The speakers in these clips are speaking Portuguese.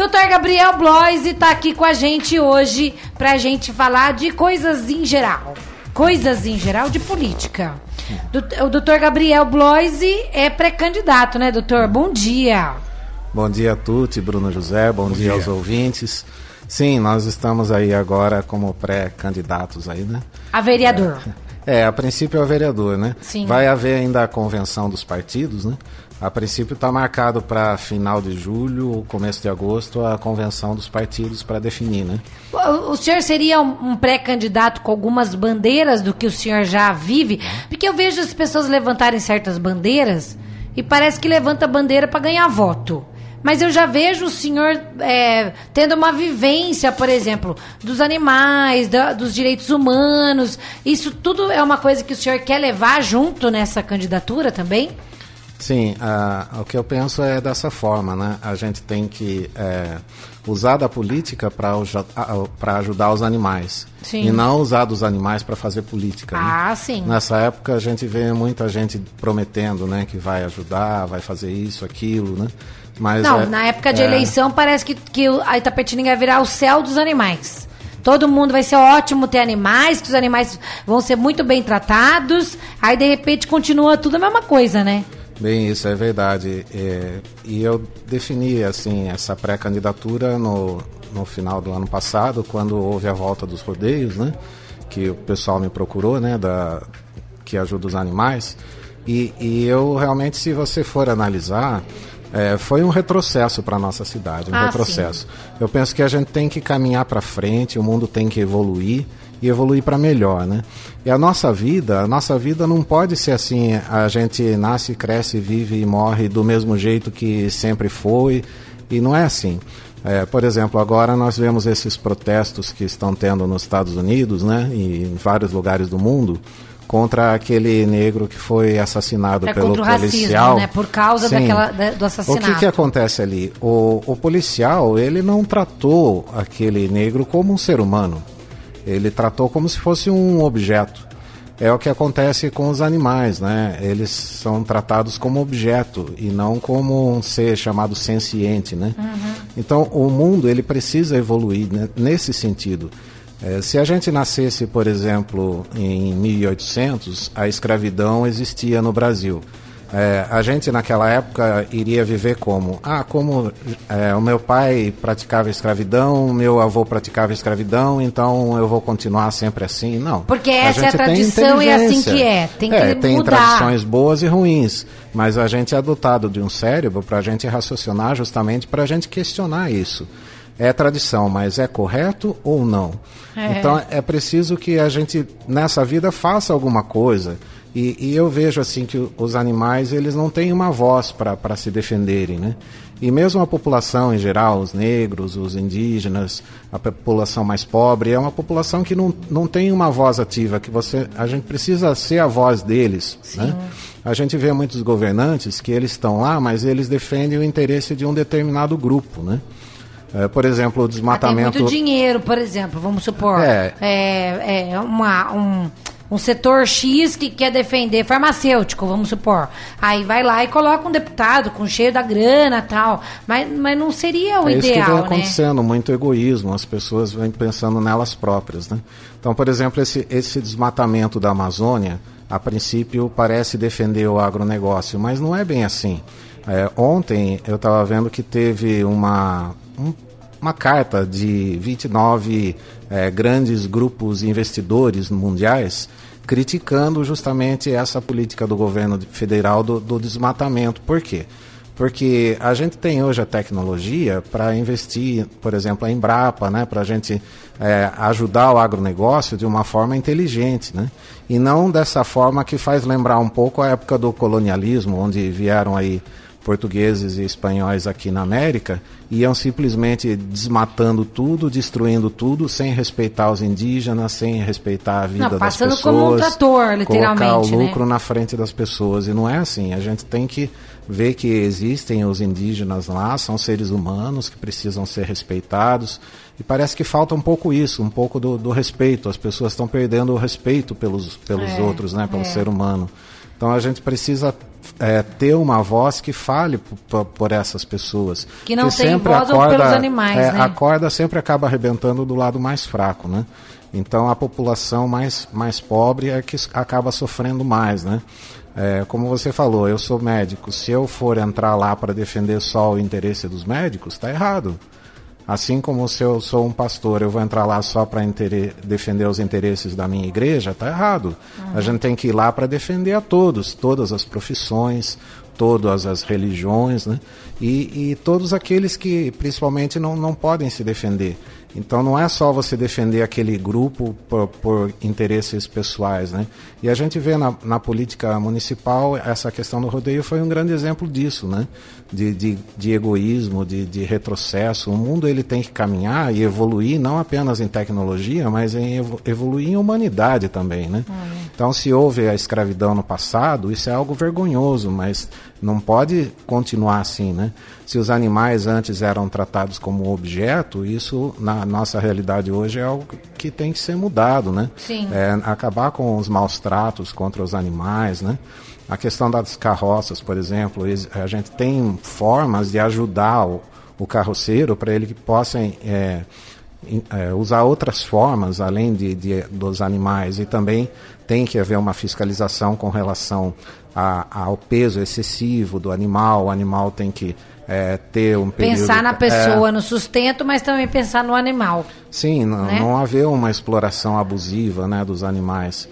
Doutor Gabriel Bloise está aqui com a gente hoje para a gente falar de coisas em geral. Coisas em geral de política. O doutor Gabriel Bloise é pré-candidato, né, doutor? Bom dia. Bom dia a Tuti, Bruno José, bom, bom dia, dia aos ouvintes. Sim, nós estamos aí agora como pré-candidatos aí, né? A vereador. É, a princípio é o vereador, né? Sim. Vai haver ainda a convenção dos partidos, né? A princípio está marcado para final de julho, começo de agosto, a convenção dos partidos para definir, né? O, senhor seria um, um pré-candidato com algumas bandeiras do que o senhor já vive? Porque eu vejo as pessoas levantarem certas bandeiras e parece que levanta a bandeira para ganhar voto. Mas eu já vejo o senhor é, tendo uma vivência, por exemplo, dos animais, da, dos direitos humanos. Isso tudo é uma coisa que o senhor quer levar junto nessa candidatura também? Sim, o que eu penso é dessa forma, né? A gente tem que é, usar da política para ajudar os animais. Sim. E não usar dos animais para fazer política. Né? Ah, né? sim. Nessa época a gente vê muita gente prometendo, né? Que vai ajudar, vai fazer isso, aquilo, né? Mas não, é, na época de é... eleição parece que, que a Itapetininga vai virar o céu dos animais. Todo mundo vai ser ótimo ter animais, que os animais vão ser muito bem tratados. Aí de repente continua tudo a mesma coisa, né? Bem, isso é verdade. É, e eu defini assim essa pré-candidatura no, no final do ano passado, quando houve a volta dos rodeios, né? Que o pessoal me procurou, né? Da, que ajuda os animais. E, e eu realmente, se você for analisar, é, foi um retrocesso para nossa cidade, um ah, retrocesso. Sim. Eu penso que a gente tem que caminhar para frente, o mundo tem que evoluir e evoluir para melhor, né? E a nossa vida, a nossa vida não pode ser assim, a gente nasce, cresce, vive e morre do mesmo jeito que sempre foi, e não é assim. É, por exemplo, agora nós vemos esses protestos que estão tendo nos Estados Unidos, né, e em vários lugares do mundo, contra aquele negro que foi assassinado é pelo contra o policial. Racismo, né? Por causa Sim. daquela, da, do assassinato. O que, que acontece ali? O, o policial ele não tratou aquele negro como um ser humano. Ele tratou como se fosse um objeto. É o que acontece com os animais, né? Eles são tratados como objeto e não como um ser chamado senciente, né? Uhum. Então, o mundo ele precisa evoluir né? nesse sentido. É, se a gente nascesse, por exemplo, em 1800, a escravidão existia no Brasil. É, a gente naquela época iria viver como? Ah, como é, o meu pai praticava escravidão, meu avô praticava escravidão, então eu vou continuar sempre assim? Não. Porque essa a é a tradição e é assim que é. Tem que é, tem mudar. tradições boas e ruins, mas a gente é dotado de um cérebro para a gente raciocinar justamente para a gente questionar isso. É tradição, mas é correto ou não? É. Então é preciso que a gente nessa vida faça alguma coisa e, e, eu vejo assim que os animais eles não têm uma voz para se defenderem, né? E mesmo a população em geral, os negros, os indígenas, a população mais pobre, é uma população que não, não tem uma voz ativa, que você a gente precisa ser a voz deles, né? A gente vê muitos governantes que eles estão lá, mas eles defendem o interesse de um determinado grupo, né? É, por exemplo, o desmatamento. Ah, tem muito dinheiro, por exemplo, vamos supor. É, é, é uma, um, um setor X que quer defender farmacêutico, vamos supor. Aí vai lá e coloca um deputado com cheio da grana tal. Mas, mas não seria o é ideal, isso que vem né? acontecendo, muito egoísmo. As pessoas vêm pensando nelas próprias, né? Então, por exemplo, esse, esse desmatamento da Amazônia, a princípio parece defender o agronegócio, mas não é bem assim. É, ontem eu estava vendo que teve uma, um, uma carta de 29 é, grandes grupos investidores mundiais criticando justamente essa política do governo federal do, do desmatamento. Por quê? Porque a gente tem hoje a tecnologia para investir, por exemplo, a Embrapa, né, para a gente é, ajudar o agronegócio de uma forma inteligente, né? E não dessa forma que faz lembrar um pouco a época do colonialismo, onde vieram aí portugueses e espanhóis aqui na América iam simplesmente desmatando tudo, destruindo tudo, sem respeitar os indígenas, sem respeitar a vida não, das pessoas. Passando como um trator, literalmente. Colocar o né? lucro né? na frente das pessoas. E não é assim. A gente tem que ver que existem os indígenas lá, são seres humanos que precisam ser respeitados. E parece que falta um pouco isso, um pouco do, do respeito. As pessoas estão perdendo o respeito pelos, pelos é, outros, né, pelo é. ser humano. Então a gente precisa é, ter uma voz que fale por, essas pessoas. Que não tem voz acorda, pelos animais, é, né? A corda sempre acaba arrebentando do lado mais fraco, né? Então a população mais, mais pobre é que acaba sofrendo mais, né? É, como você falou, eu sou médico. Se eu for entrar lá para defender só o interesse dos médicos, está errado. Assim como se eu sou um pastor, eu vou entrar lá só para defender os interesses da minha igreja, está errado. Uhum. A gente tem que ir lá para defender a todos, todas as profissões, todas as religiões, né? E, e todos aqueles que principalmente não, não podem se defender. Então não é só você defender aquele grupo por, por interesses pessoais, né? E a gente vê na, na, política municipal essa questão do rodeio foi um grande exemplo disso, né? De, de, de egoísmo, de, de, retrocesso. O mundo ele tem que caminhar e evoluir não apenas em tecnologia, mas em evoluir em humanidade também, né? Então se houve a escravidão no passado, isso é algo vergonhoso, mas não pode continuar assim, né? Se os animais antes eram tratados como objeto, isso na nossa realidade hoje é algo que tem que ser mudado, né? Sim. É, acabar com os maus tratos contra os animais, né? A questão das carroças, por exemplo, a gente tem formas de ajudar o, o carroceiro para ele que possa é, é, usar outras formas além de, de, dos animais e também tem que haver uma fiscalização com relação a, ao peso excessivo do animal. O animal tem que é, ter um período... Pensar na pessoa, é, no sustento, mas também pensar no animal. Sim, não, né? não haver uma exploração abusiva né, dos animais.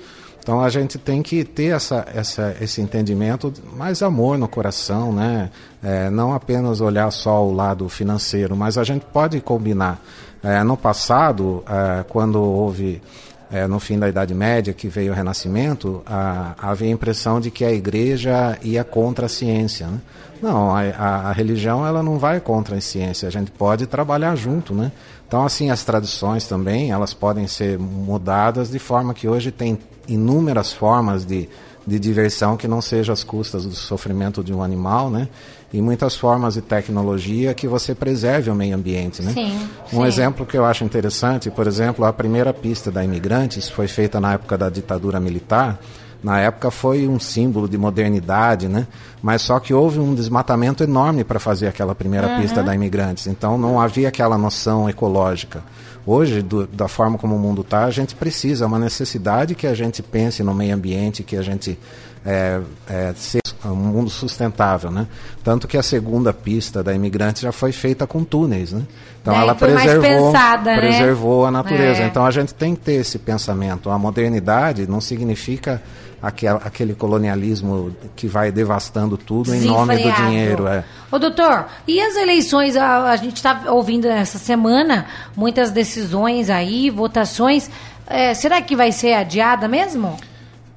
Então a gente tem que ter essa, essa, esse entendimento, mais amor no coração, né? É, não apenas olhar só o lado financeiro, mas a gente pode combinar. É, no passado, é, quando houve é, no fim da Idade Média, que veio o Renascimento, a, havia a impressão de que a igreja ia contra a ciência. Né? Não, a, a, a, religião ela não vai contra a ciência, a gente pode trabalhar junto. Né? Então, assim, as tradições também, elas podem ser mudadas de forma que hoje tem inúmeras formas de, de diversão que não seja às custas do sofrimento de um animal, né? E muitas formas de tecnologia que você preserve o meio ambiente, né? Sim, um sim. exemplo que eu acho interessante, por exemplo, a primeira pista da Imigrantes foi feita na época da ditadura militar. Na época foi um símbolo de modernidade, né? Mas só que houve um desmatamento enorme para fazer aquela primeira uhum. pista da Imigrantes. Então não havia aquela noção ecológica. Hoje, do, da forma como o mundo está, a gente precisa, é uma necessidade que a gente pense no meio ambiente, que a gente é, é, ser um mundo sustentável, né? Tanto que a segunda pista da imigrante já foi feita com túneis, né? Então ela preservou, pensada, né? preservou né? a natureza. É. Então a gente tem que ter esse pensamento. A modernidade não significa aquele, aquele colonialismo que vai devastando tudo em nome do dinheiro. É. Ô doutor, e as eleições? A, a gente está ouvindo essa semana muitas decisões aí, votações. É, será que vai ser adiada mesmo?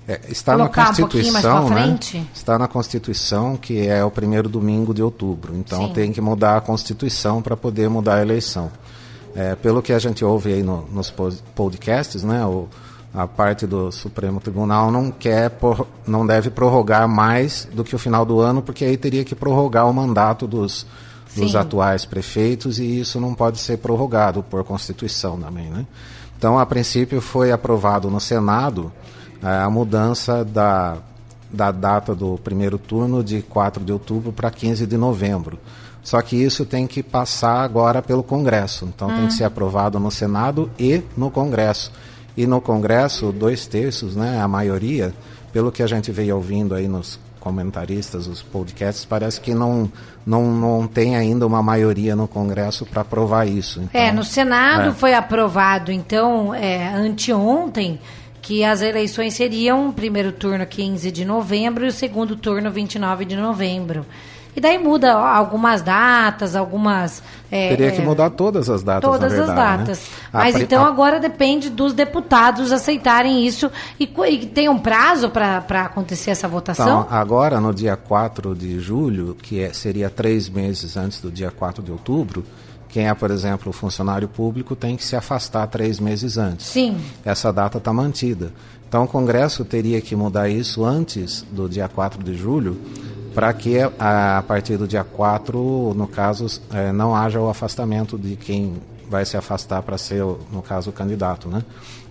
É, está Colocar na Constituição, um né? Está na Constituição que é o primeiro domingo de outubro. Então Sim. tem que mudar a Constituição para poder mudar a eleição. É, pelo que a gente ouve aí no, nos podcasts, né? O, a parte do Supremo Tribunal não quer, não deve prorrogar mais do que o final do ano, porque aí teria que prorrogar o mandato dos, dos atuais prefeitos e isso não pode ser prorrogado por Constituição também, né? Então, a princípio, foi aprovado no Senado é, a mudança da, da data do primeiro turno de 4 de outubro para 15 de novembro. Só que isso tem que passar agora pelo Congresso. Então, hum. tem que hum. ser aprovado no Senado e no Congresso. E no Congresso, dois terços, né, a maioria, pelo que a gente veio ouvindo aí nos comentaristas, os podcasts, parece que não, não, não tem ainda uma maioria no Congresso para aprovar isso. Então, é, no Senado é. foi aprovado, então, é, anteontem, que as eleições seriam primeiro turno 15 de novembro e o segundo turno 29 de novembro. E daí muda algumas datas, algumas. É, Teria que é, mudar todas as datas. Todas verdade, as né? datas. Né? Mas a, então a... agora depende dos deputados aceitarem isso. E, e tem um prazo para acontecer essa votação? Então, agora, no dia 4 de julho, que é, seria três meses antes do dia 4 de outubro, quem é, por exemplo, o funcionário público tem que se afastar três meses antes. Sim. Essa data está mantida. Então, o Congresso teria que mudar isso antes do dia 4 de julho para que a, partir do dia 4, no caso, é, não haja o afastamento de quem vai se afastar para ser, no caso, o candidato. Né?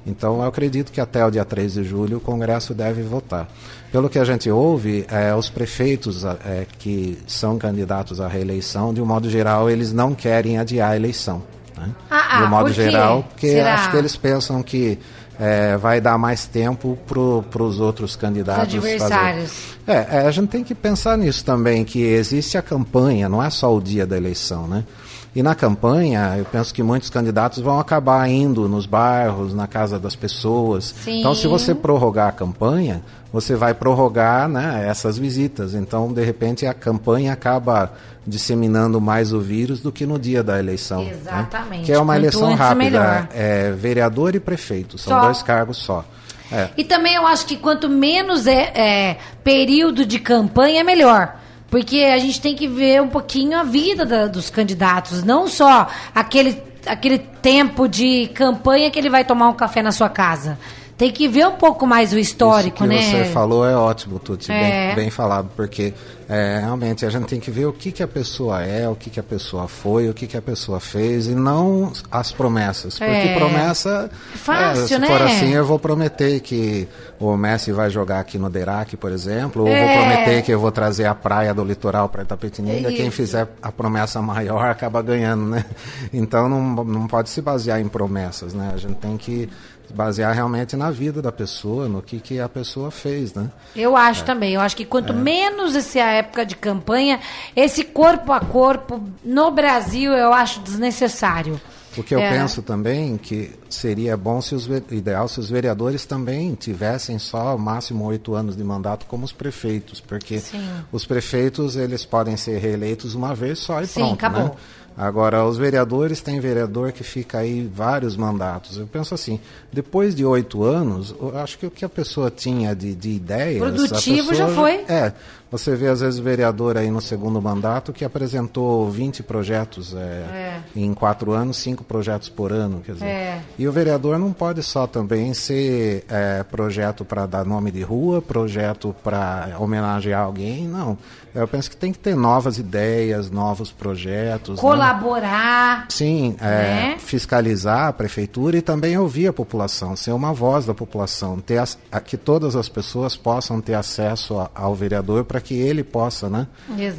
Então, eu acredito que até o dia 3 de julho o Congresso deve votar. Pelo que a gente ouve, é, os prefeitos é, que são candidatos à reeleição, de um modo geral, eles não querem adiar a eleição. Né? Ah, de um modo por geral, porque Será? acho que eles pensam que é, vai dar mais tempo para os outros candidatos. Os adversários. É, é, a gente tem que pensar nisso também, que existe a campanha, não é só o dia da eleição, né? E na campanha, eu penso que muitos candidatos vão acabar indo nos bairros, na casa das pessoas. Sim. Então, se você prorrogar a campanha, você vai prorrogar né, essas visitas. Então, de repente, a campanha acaba disseminando mais o vírus do que no dia da eleição. Né? Exatamente. Né? Que é uma Quanto eleição rápida. É vereador e prefeito, são só. dois cargos só. É. E também eu acho que quanto menos é, é período de campanha, é melhor. Porque a gente tem que ver um pouquinho a vida da, dos candidatos, não só aquele, aquele tempo de campanha que ele vai tomar um café na sua casa. Tem que ver um pouco mais o histórico, Isso que né? você falou é ótimo, Tuti, é. bem, bem falado, porque é, realmente a gente tem que ver o que, que a pessoa é, o que, que a pessoa foi, o que, que a pessoa fez e não as promessas. Porque é. promessa. Fácil, é, se né? for assim, eu vou prometer que o Messi vai jogar aqui no Derac, por exemplo, ou vou é. prometer que eu vou trazer a praia do litoral para Itapetininga. Quem fizer a promessa maior acaba ganhando, né? Então não, não pode se basear em promessas, né? A gente tem que basear realmente na vida da pessoa, no que, que a pessoa fez, né? Eu acho é. também. Eu acho que quanto é. menos essa época de campanha, esse corpo a corpo no Brasil eu acho desnecessário. O que eu é. penso também que seria bom se os ideal se os vereadores também tivessem só máximo oito anos de mandato como os prefeitos, porque Sim. os prefeitos eles podem ser reeleitos uma vez só e Sim, pronto, acabou. né? Agora, os vereadores, tem vereador que fica aí vários mandatos. Eu penso assim, depois de oito anos, eu acho que o que a pessoa tinha de, de ideias... Produtivo já foi. É, você vê, às vezes, o vereador aí no segundo mandato que apresentou 20 projetos é, é. em quatro anos, cinco projetos por ano. Quer dizer. É. E o vereador não pode só também ser é, projeto para dar nome de rua, projeto para homenagear alguém, não. Eu penso que tem que ter novas ideias, novos projetos. Né? Colaborar. Né? Sim, é, né? fiscalizar a prefeitura e também ouvir a população, ser uma voz da população, ter as, que todas as pessoas possam ter acesso a, ao vereador para que ele possa né,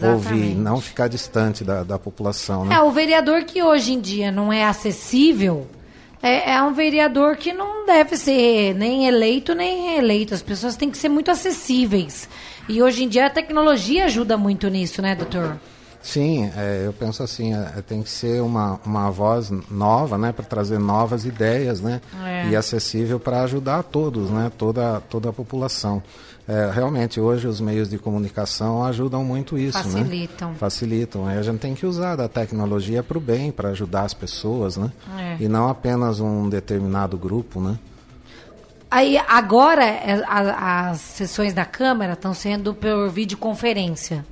ouvir, não ficar distante da, da população. Né? É, o vereador que hoje em dia não é acessível é, é, um vereador que não deve ser nem eleito nem reeleito. As pessoas têm que ser muito acessíveis. E hoje em dia a tecnologia ajuda muito nisso, né, doutor? Sim, é, eu penso assim, é, tem que ser uma, uma voz nova, né, para trazer novas ideias, né, é. e acessível para ajudar todos, né, toda, toda a população. É, realmente, hoje os meios de comunicação ajudam muito isso, Facilitam. né? Facilitam. A gente tem que usar da tecnologia para o bem, para ajudar as pessoas, né? É. E não apenas um determinado grupo, né? Aí, agora, é, as sessões da Câmara estão sendo por videoconferência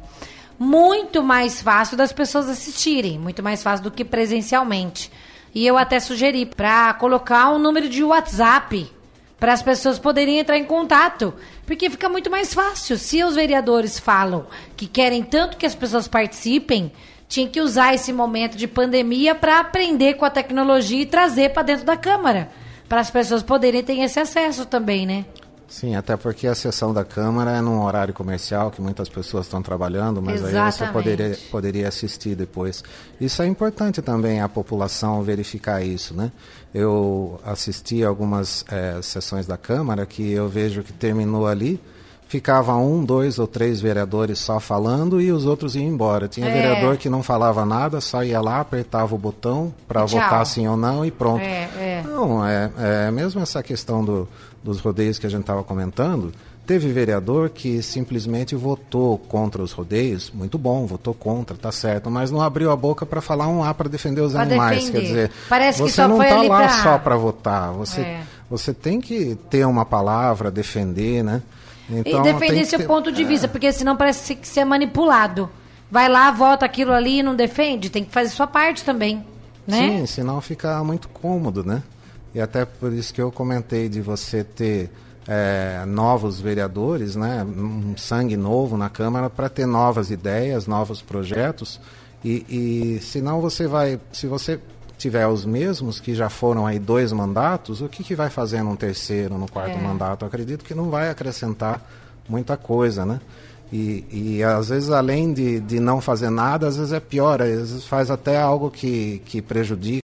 muito mais fácil das pessoas assistirem, muito mais fácil do que presencialmente. E eu até sugeri para colocar um número de WhatsApp para as pessoas poderem entrar em contato, porque fica muito mais fácil. Se os vereadores falam que querem tanto que as pessoas participem, tinha que usar esse momento de pandemia para aprender com a tecnologia e trazer para dentro da Câmara, para as pessoas poderem ter esse acesso também, né? Sim, até porque a sessão da Câmara é num horário comercial que muitas pessoas estão trabalhando, mas Exatamente. aí você poderia, poderia assistir depois. Isso é importante também a população verificar isso, né? Eu assisti algumas é, sessões da Câmara que eu vejo que terminou ali, ficava um, dois ou três vereadores só falando e os outros iam embora. Tinha é. vereador que não falava nada, só ia lá, apertava o botão para votar sim ou não e pronto. É, é. Não, é, é mesmo essa questão do dos rodeios que a gente estava comentando, teve vereador que simplesmente votou contra os rodeios, muito bom, votou contra, tá certo, mas não abriu a boca para falar um A para defender os pra animais, defender. quer dizer, Parece você não está lá pra... só para votar, você é. você tem que ter uma palavra, defender, né? Então, e defender seu ter... ponto de vista, é. porque senão parece que você é manipulado. Vai lá, vota aquilo ali e não defende, tem que fazer sua parte também, né? Sim, senão fica muito cômodo, né? E até por isso que eu comentei de você ter é, novos vereadores, né, um sangue novo na Câmara para ter novas ideias, novos projetos. E, e senão você vai, se você tiver os mesmos que já foram aí dois mandatos, o que, que vai fazer num terceiro, no quarto é. mandato? Eu acredito que não vai acrescentar muita coisa, né? E, e às vezes, além de, de não fazer nada, às vezes é pior, às vezes faz até algo que, que prejudica